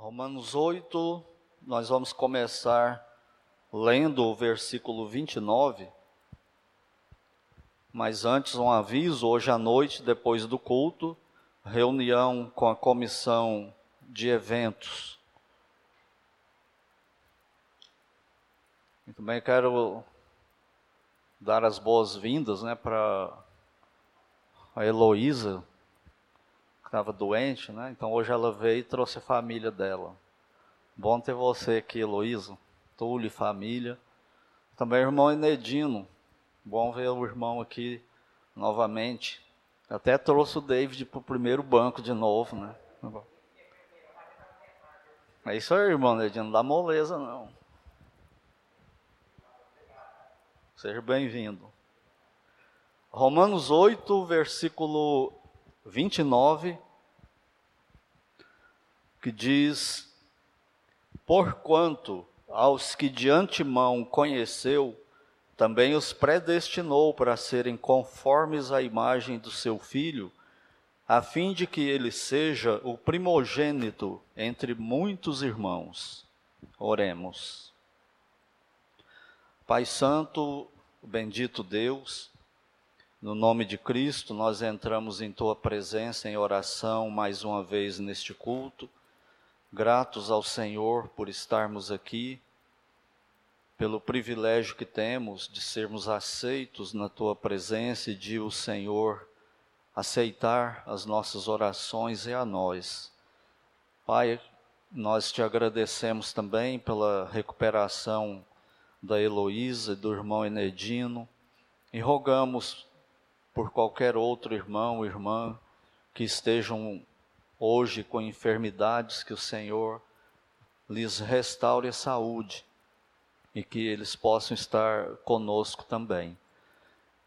Romanos 8, nós vamos começar lendo o versículo 29. Mas antes, um aviso: hoje à noite, depois do culto, reunião com a comissão de eventos. E também quero dar as boas-vindas né, para a Heloísa, estava doente, né? Então hoje ela veio e trouxe a família dela. Bom ter você aqui, Heloísa, Túlio e família. Também o irmão Enedino. Bom ver o irmão aqui novamente. Até trouxe o David para o primeiro banco de novo, né? É isso aí, irmão Enedino, não dá moleza não. Seja bem-vindo. Romanos 8, versículo 29, que diz: Porquanto aos que de antemão conheceu, também os predestinou para serem conformes à imagem do seu filho, a fim de que ele seja o primogênito entre muitos irmãos. Oremos. Pai Santo, bendito Deus, no nome de Cristo, nós entramos em tua presença em oração mais uma vez neste culto, gratos ao Senhor por estarmos aqui, pelo privilégio que temos de sermos aceitos na tua presença e de o Senhor aceitar as nossas orações e a nós. Pai, nós te agradecemos também pela recuperação da Heloísa e do irmão Enedino e rogamos por qualquer outro irmão ou irmã que estejam hoje com enfermidades, que o Senhor lhes restaure a saúde e que eles possam estar conosco também.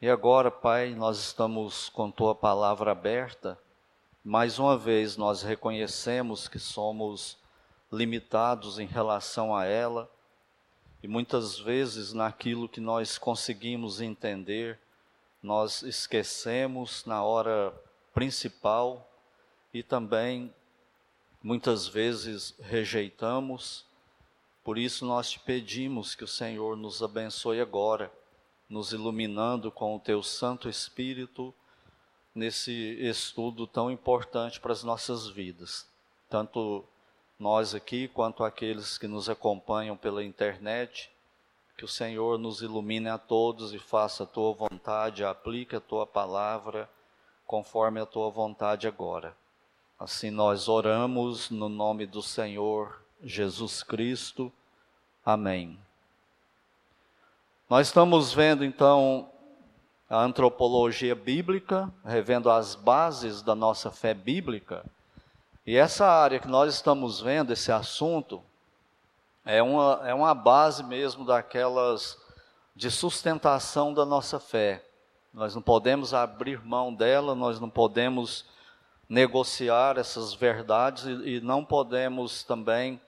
E agora, Pai, nós estamos com tua palavra aberta. Mais uma vez nós reconhecemos que somos limitados em relação a ela e muitas vezes naquilo que nós conseguimos entender nós esquecemos na hora principal e também muitas vezes rejeitamos. Por isso nós te pedimos que o Senhor nos abençoe agora, nos iluminando com o teu Santo Espírito nesse estudo tão importante para as nossas vidas. Tanto nós aqui quanto aqueles que nos acompanham pela internet que o Senhor nos ilumine a todos e faça a tua vontade, aplique a tua palavra conforme a tua vontade agora. Assim nós oramos no nome do Senhor Jesus Cristo. Amém. Nós estamos vendo então a antropologia bíblica, revendo as bases da nossa fé bíblica. E essa área que nós estamos vendo, esse assunto, é uma, é uma base mesmo daquelas de sustentação da nossa fé. Nós não podemos abrir mão dela, nós não podemos negociar essas verdades e, e não podemos também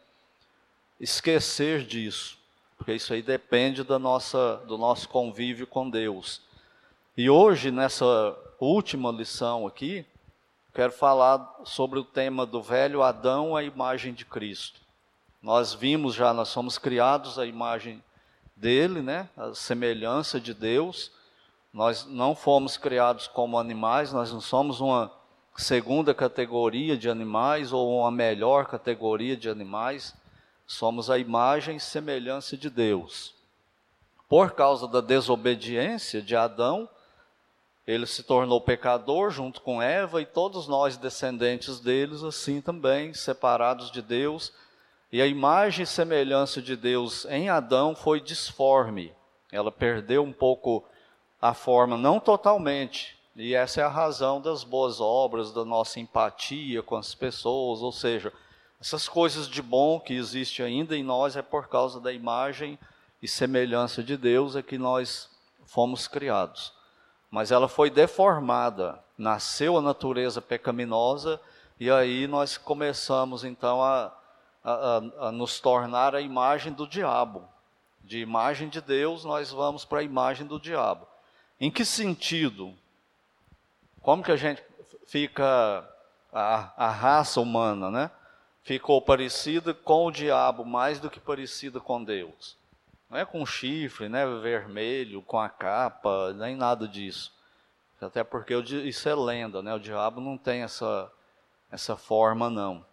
esquecer disso, porque isso aí depende da nossa, do nosso convívio com Deus. E hoje, nessa última lição aqui, quero falar sobre o tema do velho Adão, a imagem de Cristo. Nós vimos já, nós somos criados à imagem dele, né? A semelhança de Deus. Nós não fomos criados como animais, nós não somos uma segunda categoria de animais ou uma melhor categoria de animais. Somos a imagem e semelhança de Deus. Por causa da desobediência de Adão, ele se tornou pecador junto com Eva e todos nós descendentes deles assim também, separados de Deus e a imagem e semelhança de Deus em Adão foi disforme. Ela perdeu um pouco a forma, não totalmente. E essa é a razão das boas obras, da nossa empatia com as pessoas, ou seja, essas coisas de bom que existe ainda em nós é por causa da imagem e semelhança de Deus é que nós fomos criados. Mas ela foi deformada, nasceu a natureza pecaminosa e aí nós começamos então a a, a, nos tornar a imagem do diabo. De imagem de Deus, nós vamos para a imagem do diabo. Em que sentido? Como que a gente fica, a, a raça humana, né? ficou parecida com o diabo mais do que parecida com Deus. Não é com chifre, né, vermelho, com a capa, nem nada disso. Até porque isso é lenda, né? O diabo não tem essa, essa forma, não.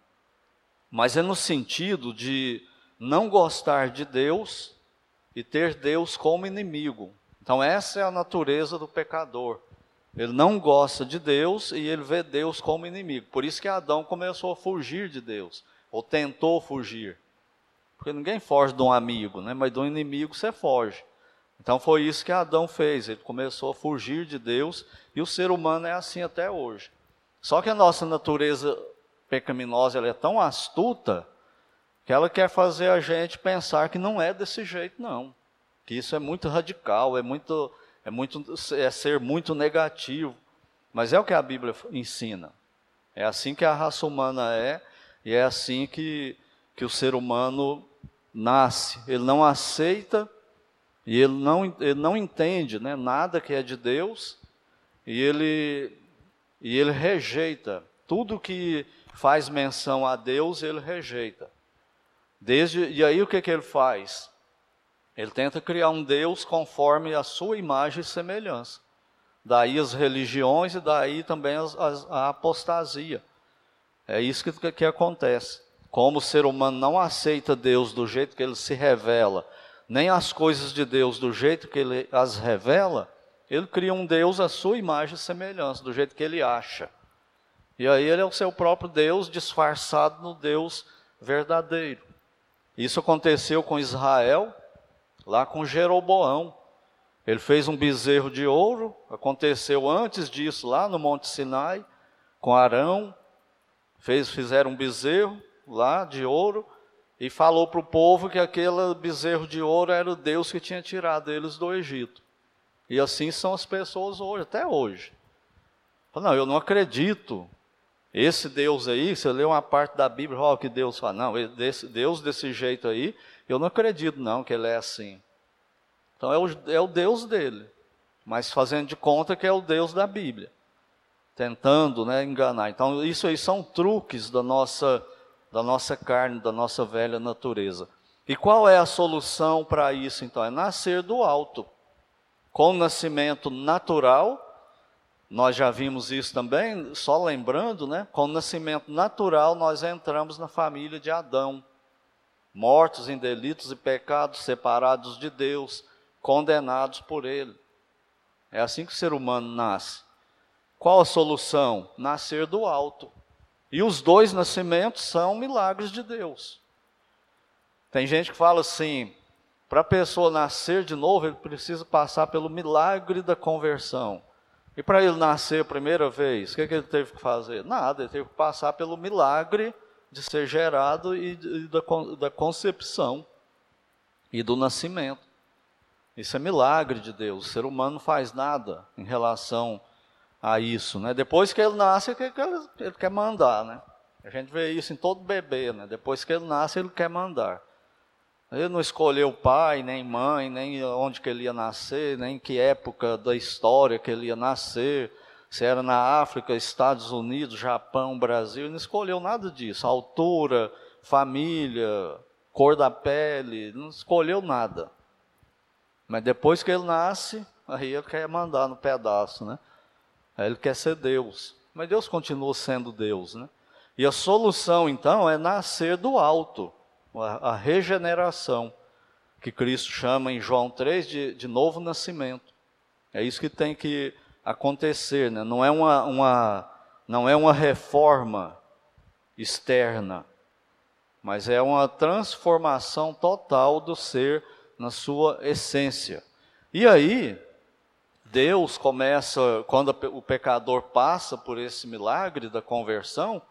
Mas é no sentido de não gostar de Deus e ter Deus como inimigo. Então, essa é a natureza do pecador. Ele não gosta de Deus e ele vê Deus como inimigo. Por isso que Adão começou a fugir de Deus, ou tentou fugir. Porque ninguém foge de um amigo, né? mas de um inimigo você foge. Então foi isso que Adão fez, ele começou a fugir de Deus e o ser humano é assim até hoje. Só que a nossa natureza pecaminosa ela é tão astuta que ela quer fazer a gente pensar que não é desse jeito, não. Que isso é muito radical, é muito, é muito, é ser muito negativo. Mas é o que a Bíblia ensina. É assim que a raça humana é e é assim que, que o ser humano nasce. Ele não aceita e ele não, ele não entende né, nada que é de Deus, e ele, e ele rejeita. Tudo que faz menção a Deus, ele rejeita. Desde, e aí o que, que ele faz? Ele tenta criar um Deus conforme a sua imagem e semelhança. Daí as religiões e daí também as, as, a apostasia. É isso que, que acontece. Como o ser humano não aceita Deus do jeito que ele se revela, nem as coisas de Deus do jeito que ele as revela, ele cria um Deus à sua imagem e semelhança, do jeito que ele acha. E aí ele é o seu próprio Deus disfarçado no Deus verdadeiro. Isso aconteceu com Israel, lá com Jeroboão. Ele fez um bezerro de ouro, aconteceu antes disso lá no Monte Sinai, com Arão, fez, fizeram um bezerro lá de ouro, e falou para o povo que aquele bezerro de ouro era o Deus que tinha tirado eles do Egito. E assim são as pessoas hoje, até hoje. Não, eu não acredito. Esse Deus aí, você lê uma parte da Bíblia, olha o que Deus fala. Não, Deus desse jeito aí, eu não acredito não que ele é assim. Então é o, é o Deus dele, mas fazendo de conta que é o Deus da Bíblia. Tentando né, enganar. Então isso aí são truques da nossa da nossa carne, da nossa velha natureza. E qual é a solução para isso então? É nascer do alto. Com o nascimento natural, nós já vimos isso também, só lembrando, né? Com o nascimento natural, nós entramos na família de Adão. Mortos em delitos e pecados, separados de Deus, condenados por Ele. É assim que o ser humano nasce. Qual a solução? Nascer do alto. E os dois nascimentos são milagres de Deus. Tem gente que fala assim: para a pessoa nascer de novo, ele precisa passar pelo milagre da conversão. E para ele nascer a primeira vez, o que, que, ele teve que fazer? Nada, ele teve que passar pelo milagre de ser gerado e, e da, da concepção e do nascimento. Isso é milagre de Deus. O ser humano não faz nada em relação a isso, né? Depois que ele nasce, ele quer, ele quer mandar, né? A gente vê isso em todo bebê, né? Depois que ele nasce, ele quer mandar. Ele não escolheu pai, nem mãe, nem onde que ele ia nascer, nem que época da história que ele ia nascer, se era na África, Estados Unidos, Japão, Brasil, não escolheu nada disso. Altura, família, cor da pele, não escolheu nada. Mas depois que ele nasce, aí ele quer mandar no pedaço, né? Ele quer ser Deus, mas Deus continua sendo Deus, né? E a solução, então, é nascer do alto, a, regeneração, que Cristo chama em João 3 de, de novo nascimento. É isso que tem que acontecer, né? não, é uma, uma, não é uma reforma externa, mas é uma transformação total do ser na sua essência. E aí, Deus começa, quando o pecador passa por esse milagre da conversão,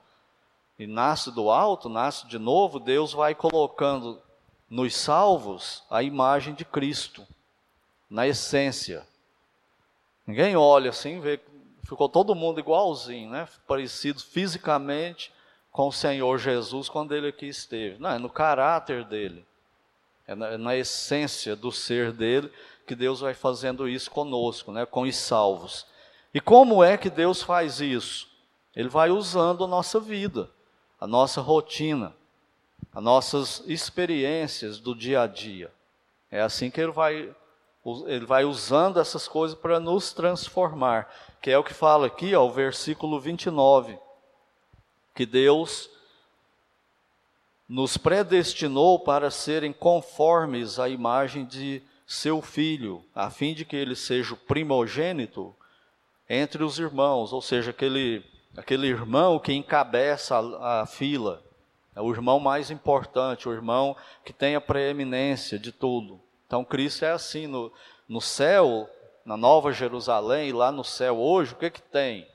e nasce do alto, nasce de novo, Deus vai colocando nos salvos a imagem de Cristo, na essência. Ninguém olha assim, vê, ficou todo mundo igualzinho, né? parecido fisicamente com o Senhor Jesus quando ele aqui esteve. Não, é no caráter dele, é na, é na essência do ser dele que Deus vai fazendo isso conosco, né, com os salvos. E como é que Deus faz isso? Ele vai usando a nossa vida. a nossa rotina, as nossas experiências do dia a dia. É assim que ele vai, ele vai usando essas coisas para nos transformar, que é o que fala aqui, ó, o versículo 29, que Deus nos predestinou para serem conformes à imagem de seu filho, a fim de que ele seja o primogênito entre os irmãos, ou seja, aquele, aquele irmão que encabeça a, a fila, é o irmão mais importante, o irmão que tem a preeminência de tudo. Então, Cristo é assim, no, no céu, na Nova Jerusalém, lá no céu hoje, o que que tem?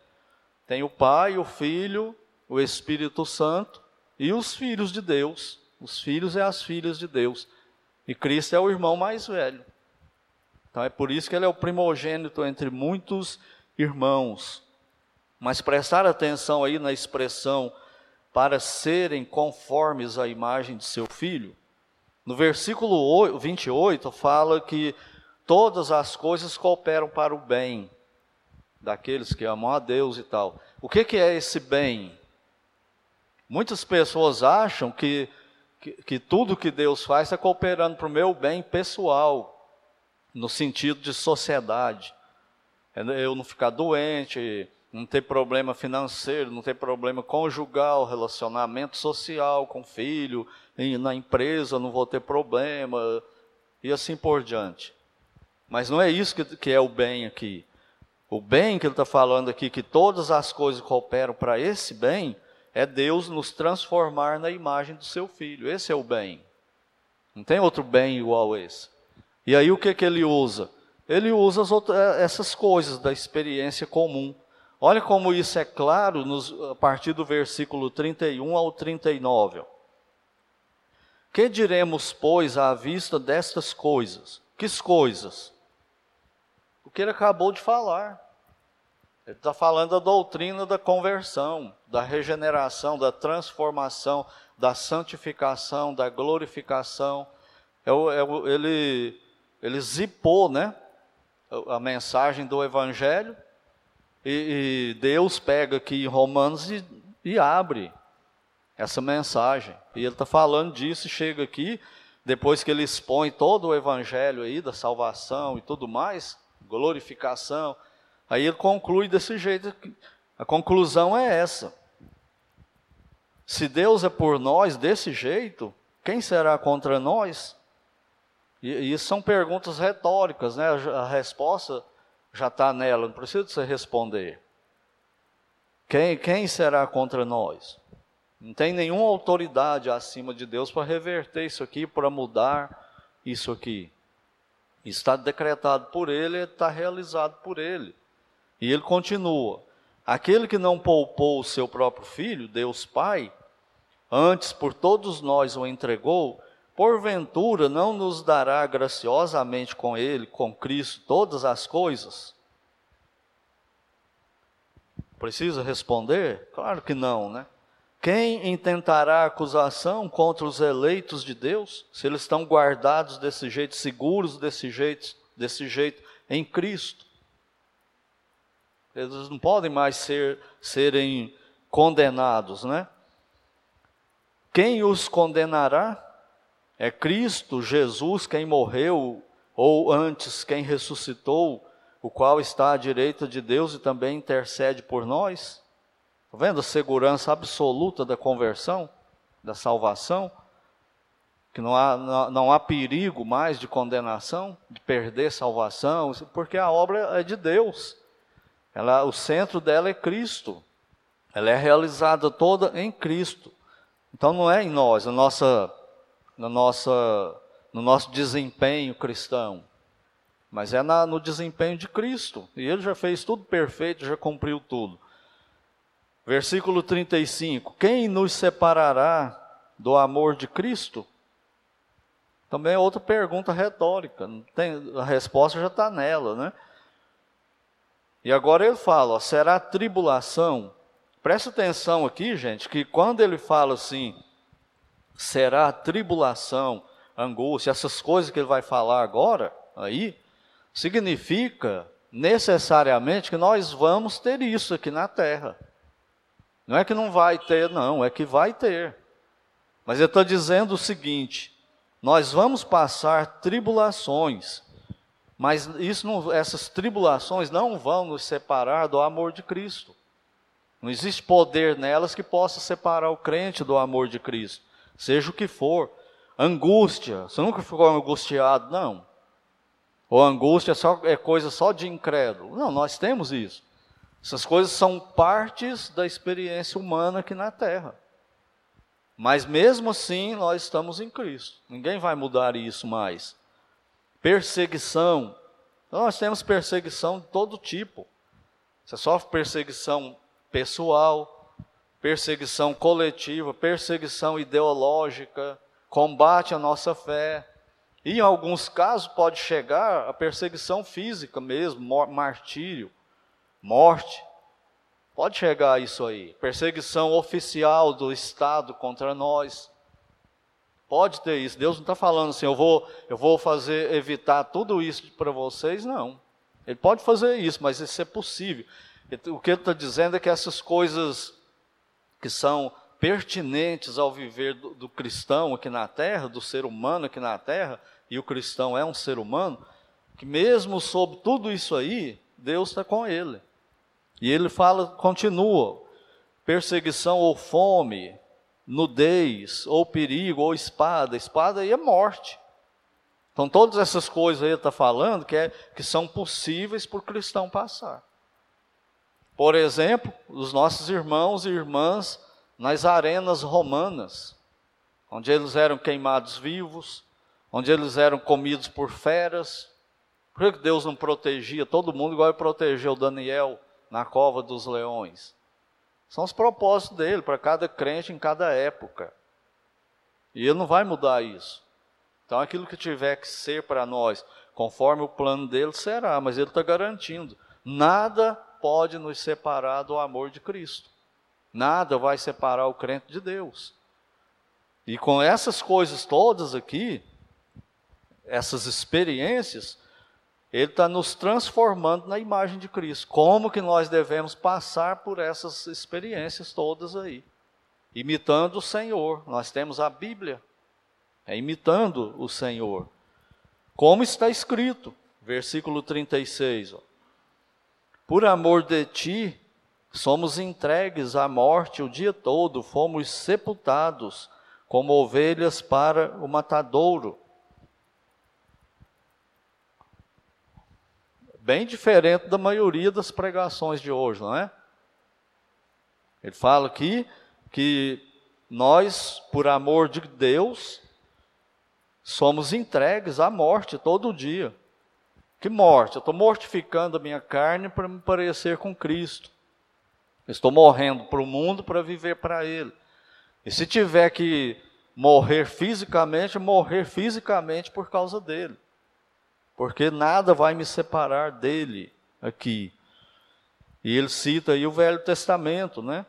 Tem o Pai, o Filho, o Espírito Santo e os filhos de Deus. Os filhos e as filhas de Deus. E Cristo é o irmão mais velho. Então é por isso que ele é o primogênito entre muitos irmãos. Mas prestar atenção aí na expressão para serem conformes à imagem de seu filho. No versículo 28 fala que todas as coisas cooperam para o bem daqueles que amam a Deus e tal. O que, que é esse bem? Muitas pessoas acham que que, que tudo que Deus faz está cooperando para o meu bem pessoal, no sentido de sociedade. É, eu não ficar doente, não ter problema financeiro, não ter problema conjugal, relacionamento social com filho, na empresa não vou ter problema, e assim por diante. Mas não é isso que, que é o bem aqui. O bem que ele está falando aqui, que todas as coisas cooperam para esse bem, é Deus nos transformar na imagem do seu filho. Esse é o bem. Não tem outro bem igual a esse. E aí o que, que ele usa? Ele usa outras, é, essas coisas da experiência comum. Olha como isso é claro nos, a partir do versículo 31 ao 39. Que diremos, pois, à vista destas coisas? Que coisas? O que ele acabou de falar. Ele está falando da doutrina da conversão, da regeneração, da transformação, da santificação, da glorificação. É, é, ele, ele zipou né, a mensagem do Evangelho e, e Deus pega aqui em Romanos e, e abre essa mensagem. E ele está falando disso e chega aqui, depois que ele expõe todo o Evangelho aí da salvação e tudo mais, glorificação Aí ele conclui desse jeito. A conclusão é essa. Se Deus é por nós desse jeito, quem será contra nós? E, isso são perguntas retóricas, né? A resposta já está nela, não precisa você responder. Quem, quem será contra nós? Não tem nenhuma autoridade acima de Deus para reverter isso aqui, para mudar isso aqui. Está decretado por Ele, está realizado por Ele. E ele continua: Aquele que não poupou o seu próprio filho, Deus Pai, antes por todos nós o entregou, porventura não nos dará graciosamente com ele, com Cristo, todas as coisas? Precisa responder? Claro que não, né? Quem intentará acusação contra os eleitos de Deus, se eles estão guardados desse jeito, seguros desse jeito, desse jeito em Cristo? Eles não podem mais ser, serem condenados, né? Quem os condenará? É Cristo Jesus quem morreu, ou antes quem ressuscitou, o qual está à direita de Deus e também intercede por nós? Está vendo a segurança absoluta da conversão, da salvação? Que não há, não, não há perigo mais de condenação, de perder salvação, porque a obra é de Deus. Ela, o centro dela é Cristo. Ela é realizada toda em Cristo. Então não é em nós, na nossa, na nossa, no nosso desempenho cristão, mas é na, no desempenho de Cristo. E Ele já fez tudo perfeito, já cumpriu tudo. Versículo 35: Quem nos separará do amor de Cristo? Também é outra pergunta retórica. Tem, a resposta já está nela, né? E agora ele fala, ó, será tribulação. Presta atenção aqui, gente, que quando ele fala assim, será tribulação, angústia, essas coisas que ele vai falar agora, aí, significa necessariamente que nós vamos ter isso aqui na terra. Não é que não vai ter, não, é que vai ter. Mas ele está dizendo o seguinte: nós vamos passar tribulações, mas não, essas tribulações não vão nos separar do amor de Cristo. Não existe poder nelas que possa separar o crente do amor de Cristo, seja o que for. Angústia, você nunca ficou angustiado, não. Ou angústia só, é coisa só de incrédulo. Não, nós temos isso. Essas coisas são partes da experiência humana aqui na Terra. Mas mesmo assim, nós estamos em Cristo. Ninguém vai mudar isso mais. Perseguição. Então, nós temos perseguição de todo tipo. Você sofre perseguição pessoal, perseguição coletiva, perseguição ideológica, combate à nossa fé. E em alguns casos pode chegar a perseguição física mesmo, martírio, morte. Pode chegar a isso aí. Perseguição oficial do Estado contra nós. Pode ter isso. Deus não está falando assim, eu vou, eu vou fazer, evitar tudo isso para vocês, não. Ele pode fazer isso, mas isso é possível. O que ele está dizendo é que essas coisas que são pertinentes ao viver do, do, cristão aqui na terra, do ser humano aqui na terra, e o cristão é um ser humano, que mesmo sob tudo isso aí, Deus está com ele. E ele fala, continua, perseguição ou fome, nudez, ou perigo, ou espada. Espada aí é morte. Então todas essas coisas aí ele está falando que, é, que são possíveis para o cristão passar. Por exemplo, os nossos irmãos e irmãs nas arenas romanas, onde eles eram queimados vivos, onde eles eram comidos por feras. Por que Deus não protegia todo mundo igual ele protegeu Daniel na cova dos leões? São os propósitos dele para cada crente em cada época. E ele não vai mudar isso. Então, aquilo que tiver que ser para nós, conforme o plano dele, será, mas ele está garantindo: nada pode nos separar do amor de Cristo. Nada vai separar o crente de Deus. E com essas coisas todas aqui, essas experiências, ele está nos transformando na imagem de Cristo. Como que nós devemos passar por essas experiências todas aí? Imitando o Senhor. Nós temos a Bíblia. É imitando o Senhor. Como está escrito, versículo 36. Ó. Por amor de ti, somos entregues à morte o dia todo, fomos sepultados como ovelhas para o matadouro. Bem diferente da maioria das pregações de hoje, não é? Ele fala aqui que nós, por amor de Deus, somos entregues à morte todo dia. Que morte? Eu estou mortificando a minha carne para me parecer com Cristo. estou morrendo para o mundo para viver para Ele. E se tiver que morrer fisicamente, morrer fisicamente por causa dele. Porque nada vai me separar dele aqui. E ele cita aí o Velho Testamento, né?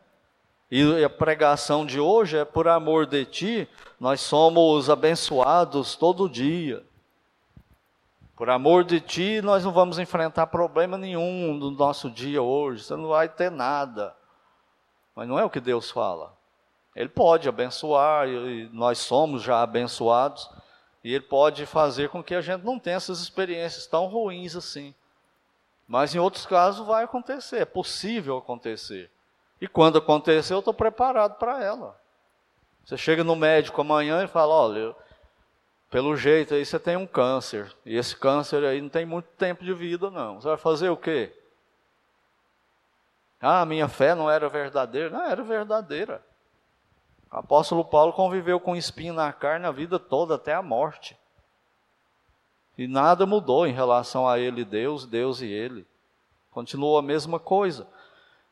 E a pregação de hoje é por amor de ti, nós somos abençoados todo dia. Por amor de ti, nós não vamos enfrentar problema nenhum no nosso dia hoje, você não vai ter nada. Mas não é o que Deus fala. Ele pode abençoar, e nós somos já abençoados, e Ele pode fazer com que a gente não tenha essas experiências tão ruins assim. Mas em outros casos vai acontecer, é possível acontecer. E quando acontecer, eu estou preparado para ela. Você chega no médico amanhã e fala: olha, pelo jeito aí você tem um câncer, e esse câncer aí não tem muito tempo de vida, não. Você vai fazer o quê? Ah, minha fé não era verdadeira. Não, era verdadeira. O apóstolo Paulo conviveu com espinho na carne a vida toda, até a morte. E nada mudou em relação a ele, Deus, Deus e ele. Continuou a mesma coisa.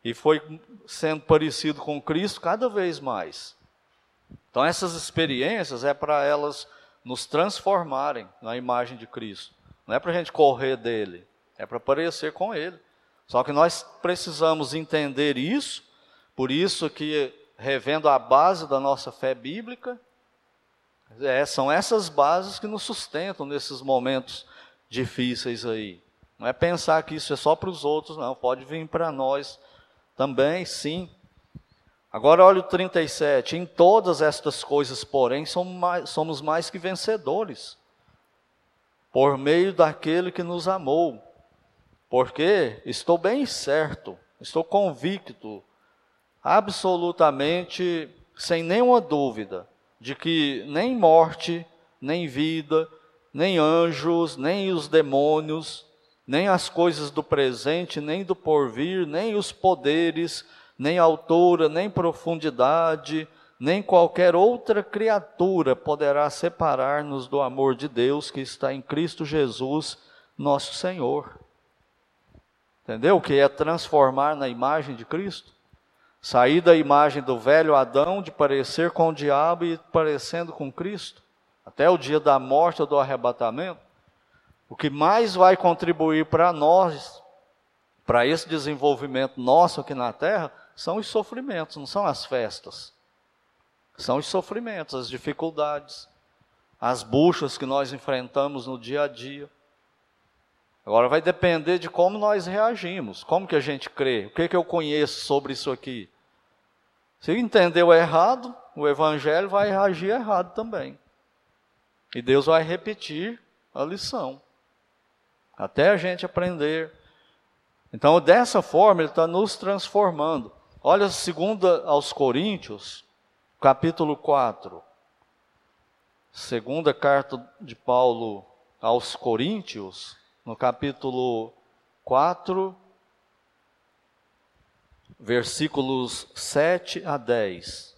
E foi sendo parecido com Cristo cada vez mais. Então, essas experiências é para elas nos transformarem na imagem de Cristo. Não é para a gente correr dele, é para parecer com ele. Só que nós precisamos entender isso, por isso que, revendo a base da nossa fé bíblica, é, são essas bases que nos sustentam nesses momentos difíceis aí. Não é pensar que isso é só para os outros, não, pode vir para nós também, sim. Agora olha o 37. Em todas estas coisas, porém, somos mais, somos mais que vencedores, por meio daquele que nos amou. Porque estou bem certo, estou convicto, absolutamente, sem nenhuma dúvida, de que nem morte, nem vida, nem anjos, nem os demônios, nem as coisas do presente, nem do porvir, nem os poderes, nem altura, nem profundidade, nem qualquer outra criatura poderá separar-nos do amor de Deus que está em Cristo Jesus, nosso Senhor. Entendeu? O que é transformar na imagem de Cristo? Sair da imagem do velho Adão, de parecer com o diabo e parecendo com Cristo, até o dia da morte ou do arrebatamento. O que mais vai contribuir para nós, para esse desenvolvimento nosso aqui na terra, são os sofrimentos, não são as festas. São os sofrimentos, as dificuldades, as buchas que nós enfrentamos no dia a dia. Agora vai depender de como nós reagimos, como que a gente crê, o que, que eu conheço sobre isso aqui. Se entendeu errado, o evangelho vai reagir errado também. E Deus vai repetir a lição. Até a gente aprender. Então, dessa forma, Ele está nos transformando. Olha, segunda aos Coríntios, capítulo 4. Segunda carta de Paulo aos Coríntios, no capítulo 4, versículos 7 a 10.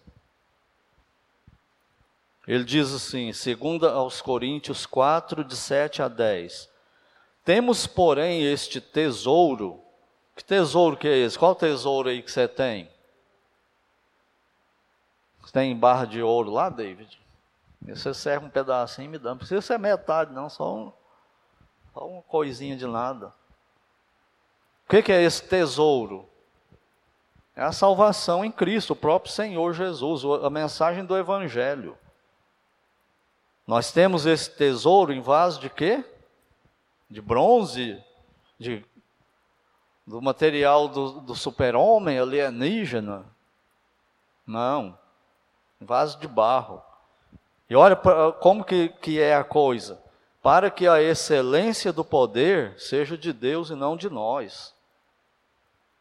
Ele diz assim, segunda aos Coríntios 4, de 7 a 10. Temos, porém, este tesouro que tesouro que é esse? Qual tesouro aí que você tem? Você tem barra de ouro lá, David? Você serve um pedacinho e me dá. Não precisa ser metade, não, só, um, só uma coisinha de nada. O que, que é esse tesouro? É a salvação em Cristo, o próprio Senhor Jesus, a mensagem do Evangelho. Nós temos esse tesouro em vaso de quê? De bronze, de do material do, do super-homem alienígena. Não. Vaso de barro. E olha como que, que é a coisa. Para que a excelência do poder seja de Deus e não de nós.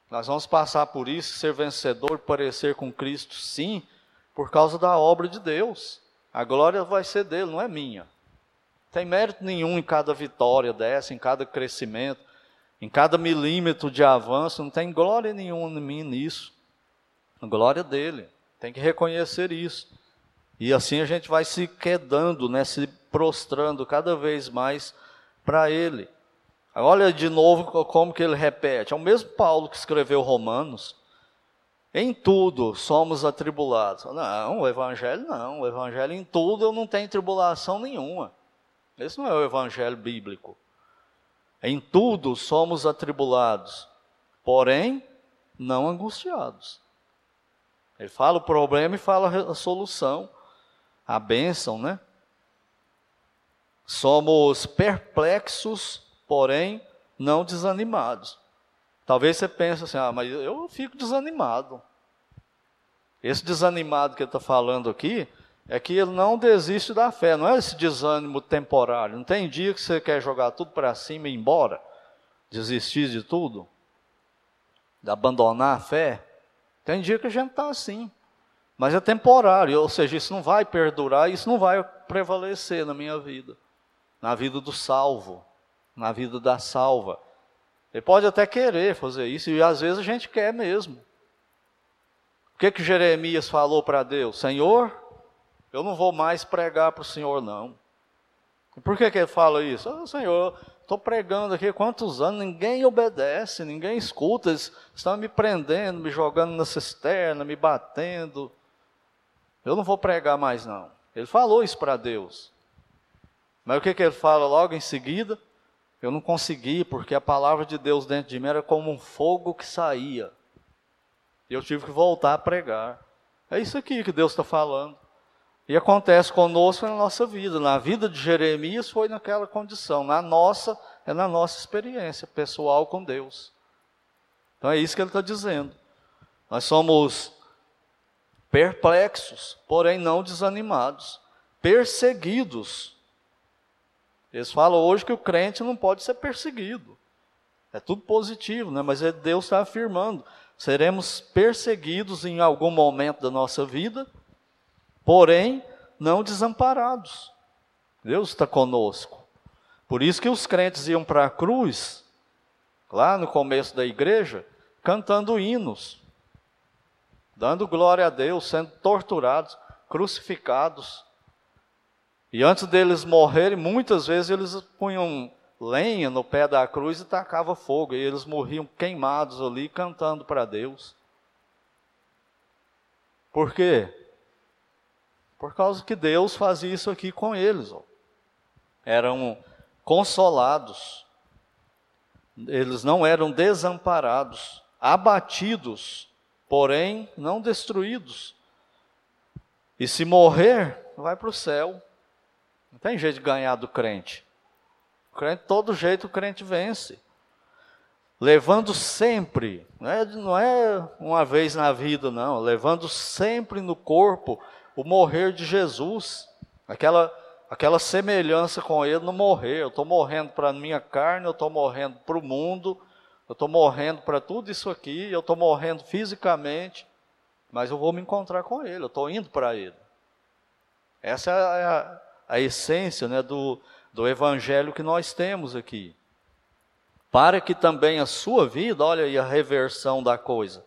Nós vamos passar por isso, ser vencedor, parecer com Cristo, sim, por causa da obra de Deus. A glória vai ser dele, não é minha. Não tem mérito nenhum em cada vitória dessa, em cada crescimento. Em cada milímetro de avanço, não tem glória nenhuma em mim nisso. A glória dele. Tem que reconhecer isso. E assim a gente vai se quedando, né, se prostrando cada vez mais para ele. Olha de novo como que ele repete. É o mesmo Paulo que escreveu Romanos. Em tudo somos atribulados. Não, o evangelho não. O evangelho em tudo eu não tenho tribulação nenhuma. Esse não é o evangelho bíblico. Em tudo somos atribulados, porém não angustiados. Ele fala o problema e fala a solução, a bênção, né? Somos perplexos, porém não desanimados. Talvez você pense assim, ah, mas eu fico desanimado. Esse desanimado que ele está falando aqui é que ele não desiste da fé, não é esse desânimo temporário. Não tem dia que você quer jogar tudo para cima e ir embora, desistir de tudo, de abandonar a fé. Tem dia que a gente está assim, mas é temporário, ou seja, isso não vai perdurar, isso não vai prevalecer na minha vida, na vida do salvo, na vida da salva. Ele pode até querer fazer isso, e às vezes a gente quer mesmo. O que que Jeremias falou para Deus? Senhor, eu não vou mais pregar para o Senhor, não. Por que, que ele fala isso? Oh, Senhor, estou pregando aqui quantos anos, ninguém obedece, ninguém escuta, eles estão me prendendo, me jogando na cisterna, me batendo. Eu não vou pregar mais, não. Ele falou isso para Deus. Mas o que, que ele fala logo em seguida? Eu não consegui, porque a palavra de Deus dentro de mim era como um fogo que saía. E eu tive que voltar a pregar. É isso aqui que Deus está falando. E acontece conosco na nossa vida. Na vida de Jeremias foi naquela condição. Na nossa, é na nossa experiência pessoal com Deus. Então é isso que ele está dizendo. Nós somos perplexos, porém não desanimados, perseguidos. Eles falam hoje que o crente não pode ser perseguido. É tudo positivo, né? mas é Deus está afirmando: seremos perseguidos em algum momento da nossa vida, porém não desamparados. Deus está conosco. Por isso que os crentes iam para a cruz, lá no começo da igreja, cantando hinos, dando glória a Deus, sendo torturados, crucificados. E antes deles morrerem, muitas vezes eles punham lenha no pé da cruz e tacava fogo, e eles morriam queimados ali, cantando para Deus. Por quê? Por causa que Deus fazia isso aqui com eles. Ó. Eram consolados, eles não eram desamparados, abatidos, porém não destruídos. E se morrer, vai para o céu. Não tem jeito de ganhar do crente. O crente, todo jeito o crente vence. Levando sempre, não é, não é uma vez na vida, não, levando sempre no corpo o morrer de Jesus. Aquela, aquela semelhança com ele no morrer. Eu estou morrendo para a minha carne, eu estou morrendo para o mundo, eu estou morrendo para tudo isso aqui, eu estou morrendo fisicamente, mas eu vou me encontrar com Ele, eu estou indo para Ele. Essa é a, a essência né, do, do Evangelho que nós temos aqui. Para que também a sua vida, olha aí a reversão da coisa,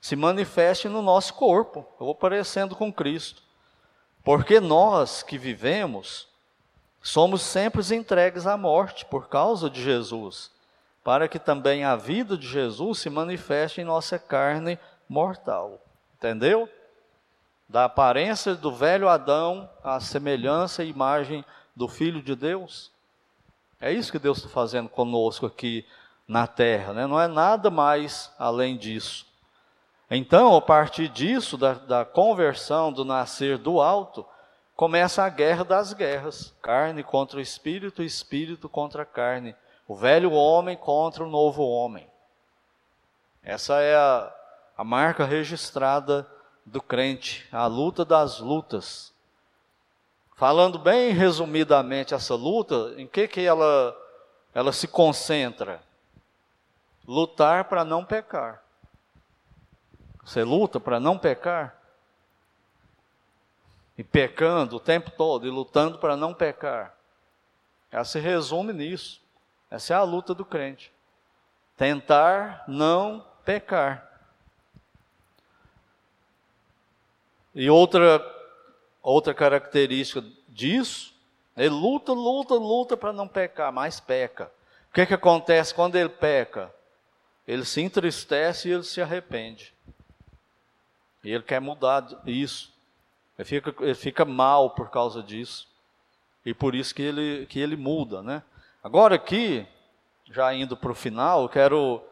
se manifeste no nosso corpo. Eu vou parecendo com Cristo. Porque nós que vivemos, somos sempre entregues à morte por causa de Jesus para que também a vida de Jesus se manifeste em nossa carne mortal. Entendeu? Da aparência do velho Adão à semelhança e imagem do Filho de Deus. É isso que Deus está fazendo conosco aqui na terra, né? não é nada mais além disso. Então, a partir disso, da, da conversão, do nascer do alto, começa a guerra das guerras: carne contra o espírito, espírito contra a carne o velho homem contra o novo homem. Essa é a, a marca registrada do crente, a luta das lutas. Falando bem resumidamente essa luta, em que, que ela, ela se concentra? Lutar para não pecar. Você luta para não pecar? E pecando o tempo todo, e lutando para não pecar. Ela se resume nisso. Essa é a luta do crente. Tentar não pecar. E outra, outra característica disso, ele luta, luta, luta para não pecar, mas peca. O que, que acontece quando ele peca? Ele se entristece e ele se arrepende. E ele quer mudar isso. Ele fica, ele fica mal por causa disso. E por isso que ele, que ele muda, né? Agora aqui, já indo para o final, eu quero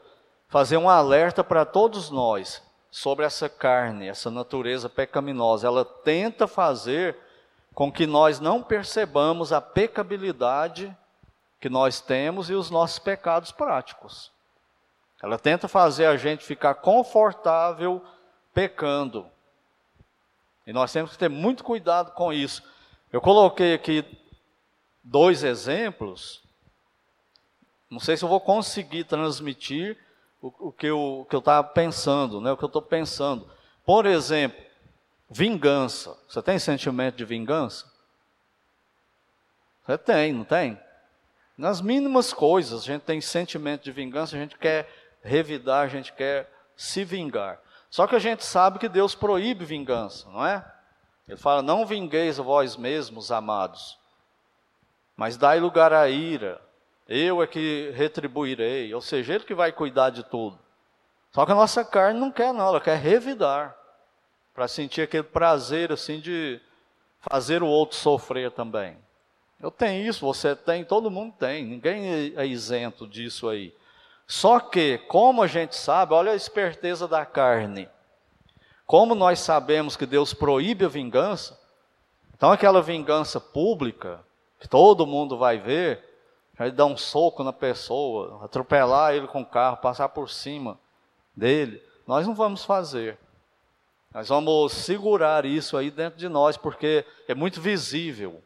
fazer um alerta para todos nós sobre essa carne, essa natureza pecaminosa. Ela tenta fazer com que nós não percebamos a pecabilidade que nós temos e os nossos pecados práticos. Ela tenta fazer a gente ficar confortável pecando. E nós temos que ter muito cuidado com isso. Eu coloquei aqui dois exemplos não sei se eu vou conseguir transmitir o, o que eu estava pensando, né, o que eu estou pensando. Por exemplo, vingança. Você tem sentimento de vingança? Você tem, não tem? Nas mínimas coisas, a gente tem sentimento de vingança, a gente quer revidar, a gente quer se vingar. Só que a gente sabe que Deus proíbe vingança, não é? Ele fala: Não vingueis vós mesmos, amados, mas dai lugar à ira, eu é que retribuirei, ou seja, Ele que vai cuidar de tudo. Só que a nossa carne não quer, não, ela quer revidar, para sentir aquele prazer assim de fazer o outro sofrer também. Eu tenho isso, você tem, todo mundo tem, ninguém é isento disso aí. Só que, como a gente sabe, olha a esperteza da carne. Como nós sabemos que Deus proíbe a vingança, então aquela vingança pública, que todo mundo vai ver, Aí dar um soco na pessoa, atropelar ele com o carro, passar por cima dele. Nós não vamos fazer. Nós vamos segurar isso aí dentro de nós, porque é muito visível.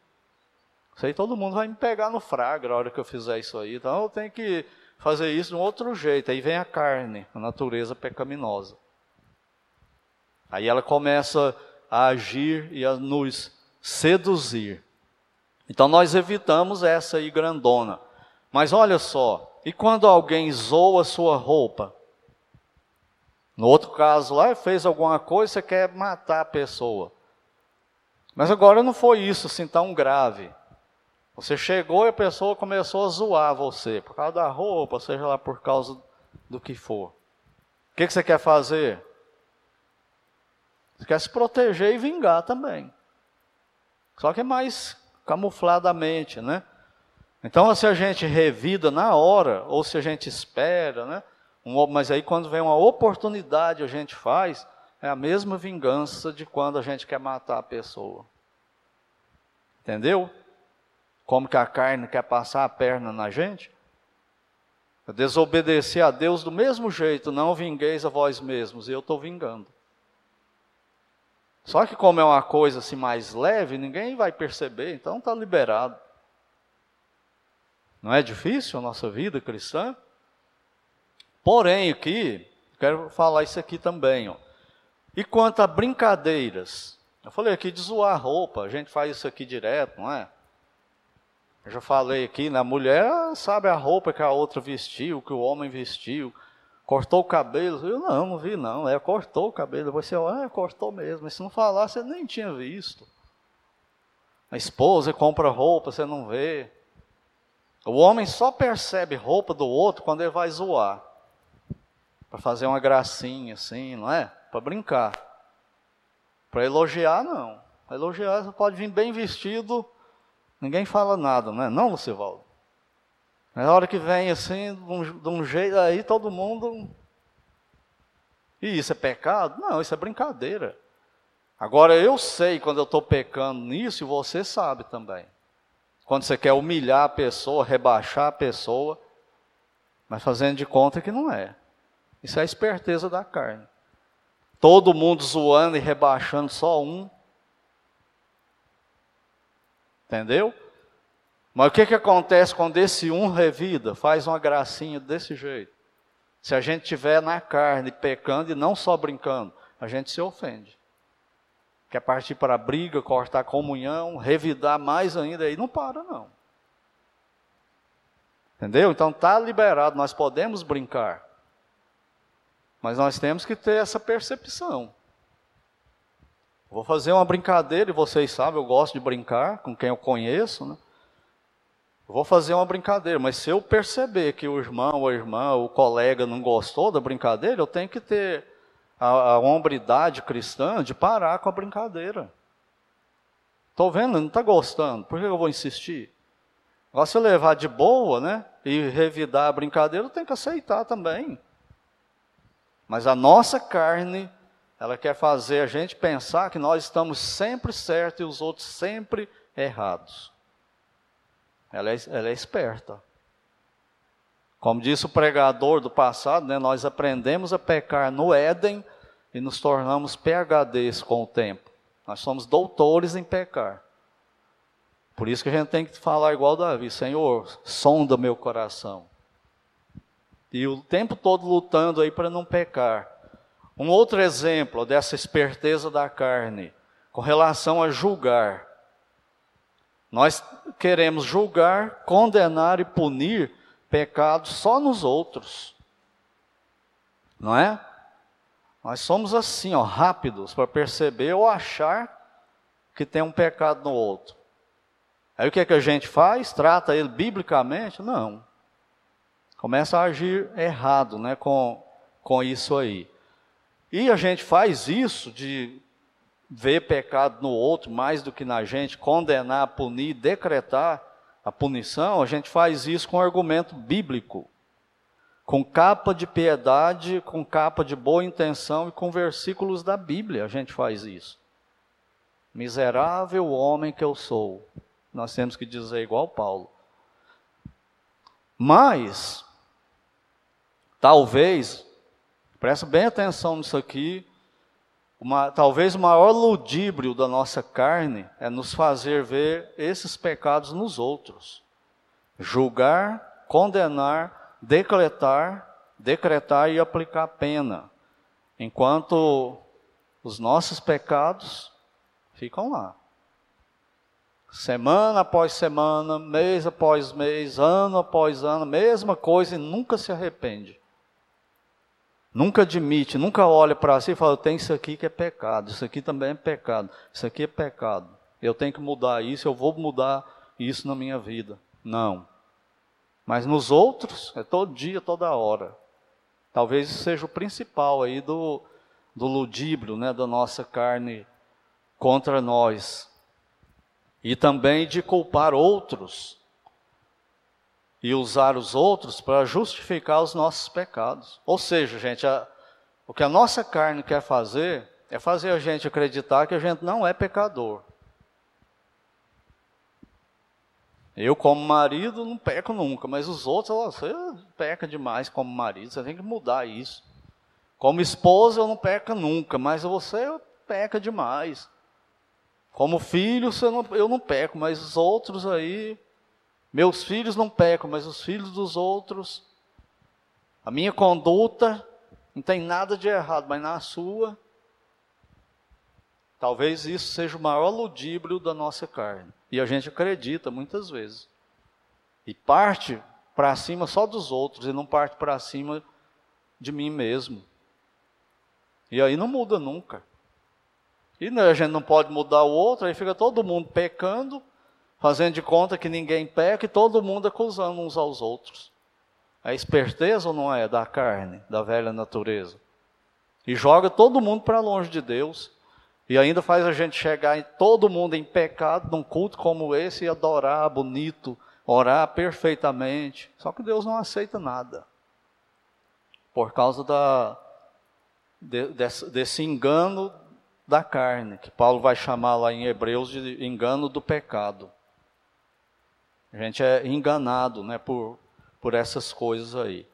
Isso aí todo mundo vai me pegar no fragra a hora que eu fizer isso aí. Então eu tenho que fazer isso de um outro jeito. Aí vem a carne, a natureza pecaminosa. Aí ela começa a agir e a nos seduzir. Então nós evitamos essa aí grandona. Mas olha só, e quando alguém zoa sua roupa? No outro caso lá, fez alguma coisa, você quer matar a pessoa. Mas agora não foi isso assim tão grave. Você chegou e a pessoa começou a zoar você, por causa da roupa, seja lá por causa do que for. O que, você quer fazer? Você quer se proteger e vingar também. Só que é mais camufladamente, né? Então, se a gente revida na hora, ou se a gente espera, né? Um, mas aí, quando vem uma oportunidade, a gente faz, é a mesma vingança de quando a gente quer matar a pessoa. Entendeu? Como que a carne quer passar a perna na gente? Desobedecer a Deus do mesmo jeito, não vingueis a vós mesmos, e eu estou vingando. Só que como é uma coisa assim mais leve, ninguém vai perceber, então está liberado. Não é difícil a nossa vida cristã? Porém, aqui, quero falar isso aqui também. Ó. E quanto a brincadeiras? Eu falei aqui de zoar roupa, a gente faz isso aqui direto, não é? Eu já falei aqui, na né? mulher sabe a roupa que a outra vestiu, que o homem vestiu, cortou o cabelo. Eu não, não vi não, é cortou o cabelo. Você ah, cortou mesmo. Mas se não falar, você nem tinha visto. A esposa compra roupa, você não vê. O homem só percebe roupa do outro quando ele vai zoar. Para fazer uma gracinha assim, não é? Para brincar. Para elogiar, não. Para elogiar, você pode vir bem vestido Ninguém fala nada, não é? Não, Lucivaldo. Na hora que vem assim, de um, jeito aí, todo mundo. E isso é pecado? Não, isso é brincadeira. Agora eu sei quando eu estou pecando nisso e você sabe também. Quando você quer humilhar a pessoa, rebaixar a pessoa, mas fazendo de conta que não é. Isso é a esperteza da carne. Todo mundo zoando e rebaixando só um, Entendeu? Mas o que, que acontece quando esse um revida, faz uma gracinha desse jeito? Se a gente estiver na carne, pecando e não só brincando, a gente se ofende. Quer partir para a briga, cortar a comunhão, revidar mais ainda, aí não para não. Entendeu? Então está liberado, nós podemos brincar. Mas nós temos que ter essa percepção. Vou fazer uma brincadeira, e vocês sabem, eu gosto de brincar com quem eu conheço, né? Vou fazer uma brincadeira, mas se eu perceber que o irmão a irmã, o colega não gostou da brincadeira, eu tenho que ter a, a hombridade cristã de parar com a brincadeira. Estou vendo, não está gostando, por que eu vou insistir? Agora, se eu levar de boa, né, e revidar a brincadeira, eu tenho que aceitar também. Mas a nossa carne ela quer fazer a gente pensar que nós estamos sempre certos e os outros sempre errados. Ela é, ela é esperta. Como disse o pregador do passado, né, nós aprendemos a pecar no Éden e nos tornamos PHDs com o tempo. Nós somos doutores em pecar. Por isso que a gente tem que falar igual Davi: Senhor, sonda meu coração. E o tempo todo lutando aí para não pecar. Um outro exemplo dessa esperteza da carne, com relação a julgar. Nós queremos julgar, condenar e punir pecados só nos outros. Não é? Nós somos assim, ó, rápidos para perceber ou achar que tem um pecado no outro. Aí o que, é que a gente faz? Trata ele biblicamente? Não. Começa a agir errado né, com, com isso aí. E a gente faz isso de ver pecado no outro mais do que na gente, condenar, punir, decretar a punição, a gente faz isso com argumento bíblico, com capa de piedade, com capa de boa intenção e com versículos da Bíblia, a gente faz isso. Miserável homem que eu sou. Nós temos que dizer igual Paulo. Mas, talvez Presta bem atenção nisso aqui. Uma, talvez o maior ludíbrio da nossa carne é nos fazer ver esses pecados nos outros. Julgar, condenar, decretar, decretar e aplicar pena. Enquanto os nossos pecados ficam lá. Semana após semana, mês após mês, ano após ano, mesma coisa e nunca se arrepende. Nunca admite, nunca olha para si e fala: tem isso aqui que é pecado, isso aqui também é pecado, isso aqui é pecado. Eu tenho que mudar isso, eu vou mudar isso na minha vida. Não. Mas nos outros, é todo dia, toda hora. Talvez isso seja o principal aí do, do ludíbrio, né, da nossa carne contra nós. E também de culpar outros e usar os outros para justificar os nossos pecados. Ou seja, gente, a, o que a nossa carne quer fazer é fazer a gente acreditar que a gente não é pecador. Eu, como marido, não peco nunca, mas os outros, você peca demais como marido, você tem que mudar isso. Como esposa, eu não peca nunca, mas você peca demais. Como filho, não, eu não peco, mas os outros aí meus filhos não pecam, mas os filhos dos outros. A minha conduta não tem nada de errado, mas na sua. Talvez isso seja o maior ludíbrio da nossa carne. E a gente acredita muitas vezes. E parte para cima só dos outros e não parte para cima de mim mesmo. E aí não muda nunca. E a gente não pode mudar o outro, aí fica todo mundo pecando fazendo de conta que ninguém peca e todo mundo acusando uns aos outros. É esperteza ou não é da carne, da velha natureza? E joga todo mundo para longe de Deus. E ainda faz a gente chegar em todo mundo em pecado num culto como esse e adorar bonito, orar perfeitamente. Só que Deus não aceita nada. Por causa da, de, desse, desse engano da carne, que Paulo vai chamar lá em Hebreus de engano do pecado. A gente é enganado né, por, por essas coisas aí.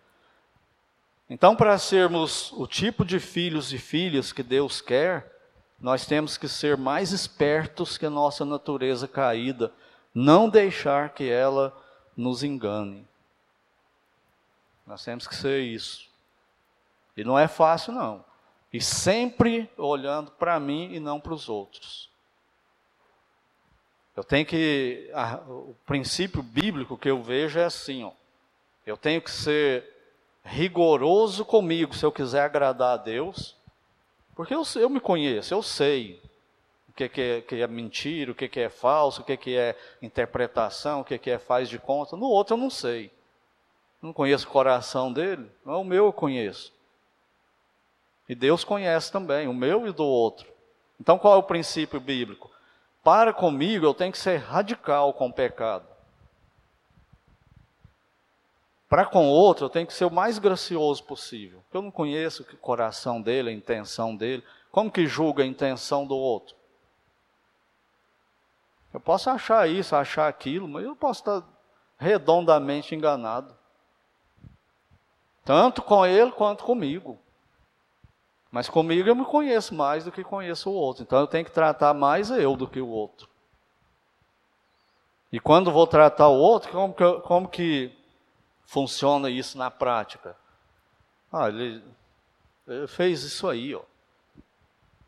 Então, para sermos o tipo de filhos e filhas que Deus quer, nós temos que ser mais espertos que a nossa natureza caída, não deixar que ela nos engane. Nós temos que ser isso. E não é fácil, não. E sempre olhando para mim e não para os outros. Eu tenho que. A, o princípio bíblico que eu vejo é assim: ó, eu tenho que ser rigoroso comigo se eu quiser agradar a Deus, porque eu, eu me conheço, eu sei o que, que, é, que é mentira, o que, que é falso, o que, que é interpretação, o que, que é faz de conta. No outro eu não sei. Não conheço o coração dele, não é o meu eu conheço. E Deus conhece também, o meu e do outro. Então qual é o princípio bíblico? Para comigo, eu tenho que ser radical com o pecado. Para com o outro, eu tenho que ser o mais gracioso possível. Eu não conheço o coração dele, a intenção dele. Como que julga a intenção do outro? Eu posso achar isso, achar aquilo, mas eu posso estar redondamente enganado. Tanto com ele quanto comigo. Mas comigo eu me conheço mais do que conheço o outro. Então eu tenho que tratar mais eu do que o outro. E quando vou tratar o outro, como que, como que funciona isso na prática? Ah, ele, ele fez isso aí, ó.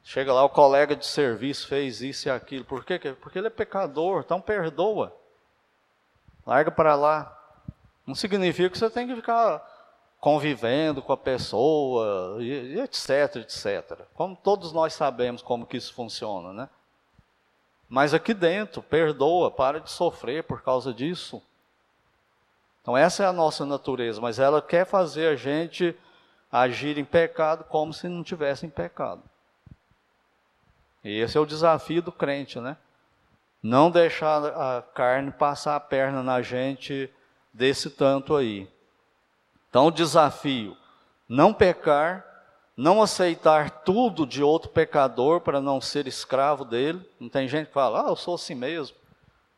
Chega lá, o colega de serviço fez isso e aquilo. Por quê? Porque ele é pecador, então perdoa. Larga para lá. Não significa que você tem que ficar convivendo com a pessoa, e, etc, etc. Como todos nós sabemos como que isso funciona, né? Mas aqui dentro, perdoa, para de sofrer por causa disso. Então essa é a nossa natureza, mas ela quer fazer a gente agir em pecado como se não tivesse em pecado. E esse é o desafio do crente, né? Não deixar a carne passar a perna na gente desse tanto aí. Então, o desafio: não pecar, não aceitar tudo de outro pecador para não ser escravo dele. Não tem gente que fala, ah, eu sou assim mesmo.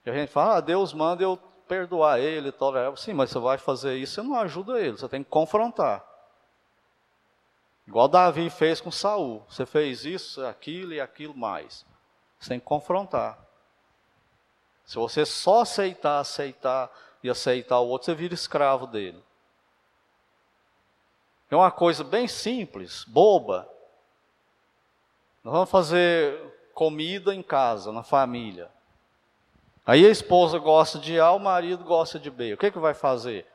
E a gente fala, ah, Deus manda eu perdoar ele, tolerar. Sim, mas você vai fazer isso, você não ajuda ele, você tem que confrontar. Igual Davi fez com Saul. Você fez isso, aquilo e aquilo mais. Você tem que confrontar. Se você só aceitar, aceitar e aceitar o outro, você vira escravo dele. É uma coisa bem simples, boba. Nós vamos fazer comida em casa, na família. Aí a esposa gosta de A, o marido gosta de B. O que, que vai fazer?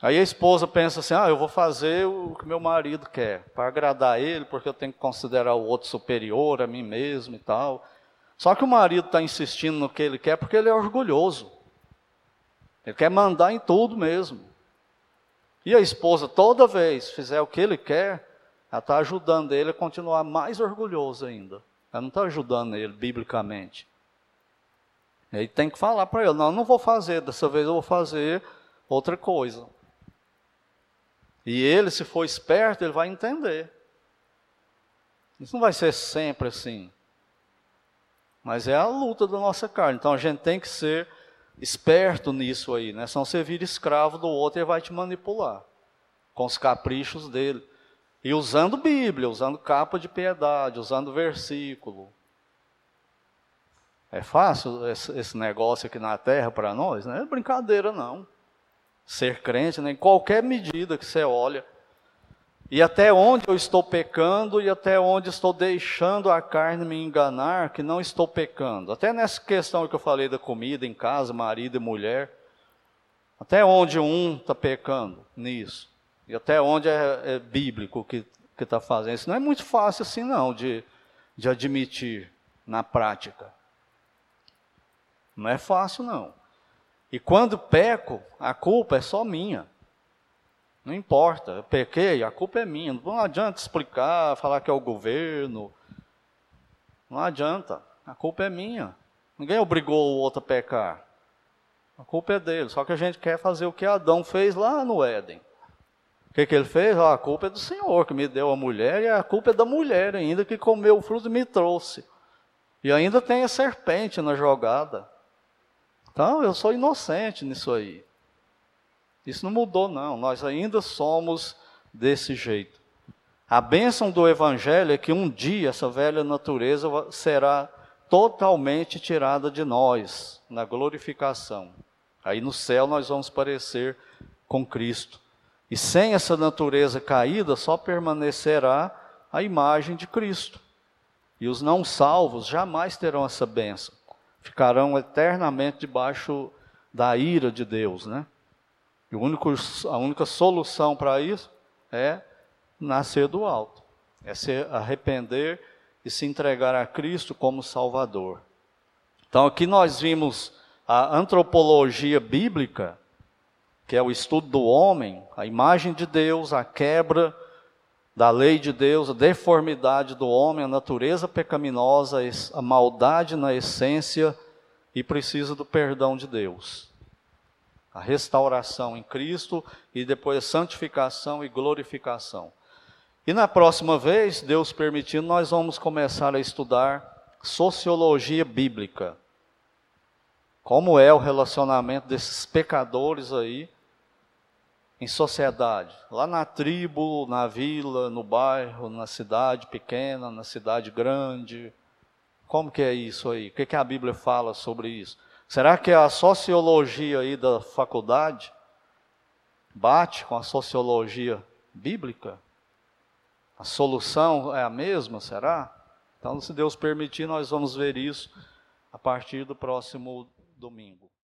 Aí a esposa pensa assim: ah, eu vou fazer o que meu marido quer, para agradar ele, porque eu tenho que considerar o outro superior a mim mesmo e tal. Só que o marido está insistindo no que ele quer porque ele é orgulhoso. Ele quer mandar em tudo mesmo. E a esposa, toda vez fizer o que ele quer, ela está ajudando ele a continuar mais orgulhoso ainda. Ela não está ajudando ele biblicamente. E aí tem que falar para ele: não, não vou fazer, dessa vez eu vou fazer outra coisa. E ele, se for esperto, ele vai entender. Isso não vai ser sempre assim. Mas é a luta da nossa carne. Então a gente tem que ser esperto nisso aí, né? Senão você vira escravo do outro e vai te manipular com os caprichos dele. E usando Bíblia, usando capa de piedade, usando versículo. É fácil esse negócio aqui na terra para nós? Não é brincadeira, não ser crente, né? em qualquer medida que você olha. E até onde eu estou pecando e até onde estou deixando a carne me enganar, que não estou pecando. Até nessa questão que eu falei da comida em casa, marido e mulher. Até onde um está pecando nisso. E até onde é, é bíblico que está fazendo. Isso não é muito fácil assim, não, de, de admitir na prática. Não é fácil, não. E quando peco, a culpa é só minha. Não importa, eu pequei, a culpa é minha. Não adianta explicar, falar que é o governo. Não adianta, a culpa é minha. Ninguém obrigou o outro a pecar. A culpa é dele. Só que a gente quer fazer o que Adão fez lá no Éden. O que, que ele fez? Ah, a culpa é do Senhor que me deu a mulher, e a culpa é da mulher ainda que comeu o fruto e me trouxe. E ainda tem a serpente na jogada. Então, eu sou inocente nisso aí. Isso não mudou, não. Nós ainda somos desse jeito. A bênção do Evangelho é que um dia essa velha natureza será totalmente tirada de nós, na glorificação. Aí no céu nós vamos parecer com Cristo. E sem essa natureza caída, só permanecerá a imagem de Cristo. E os não salvos jamais terão essa bênção ficarão eternamente debaixo da ira de Deus, né? E único, a única solução para isso é nascer do alto, é se arrepender e se entregar a Cristo como Salvador. Então aqui nós vimos a antropologia bíblica, que é o estudo do homem, a imagem de Deus, a quebra da lei de Deus, a deformidade do homem, a natureza pecaminosa, a maldade na essência e precisa do perdão de Deus. A restauração em Cristo e depois a santificação e glorificação. E na próxima vez, Deus permitindo, nós vamos começar a estudar sociologia bíblica. Como é o relacionamento desses pecadores aí em sociedade, lá na tribo, na vila, no bairro, na cidade pequena, na cidade grande. Como que é isso aí? O que, que a Bíblia fala sobre isso? Será que a sociologia aí da faculdade bate com a sociologia bíblica? A solução é a mesma, será? Então, se Deus permitir, nós vamos ver isso a partir do próximo domingo.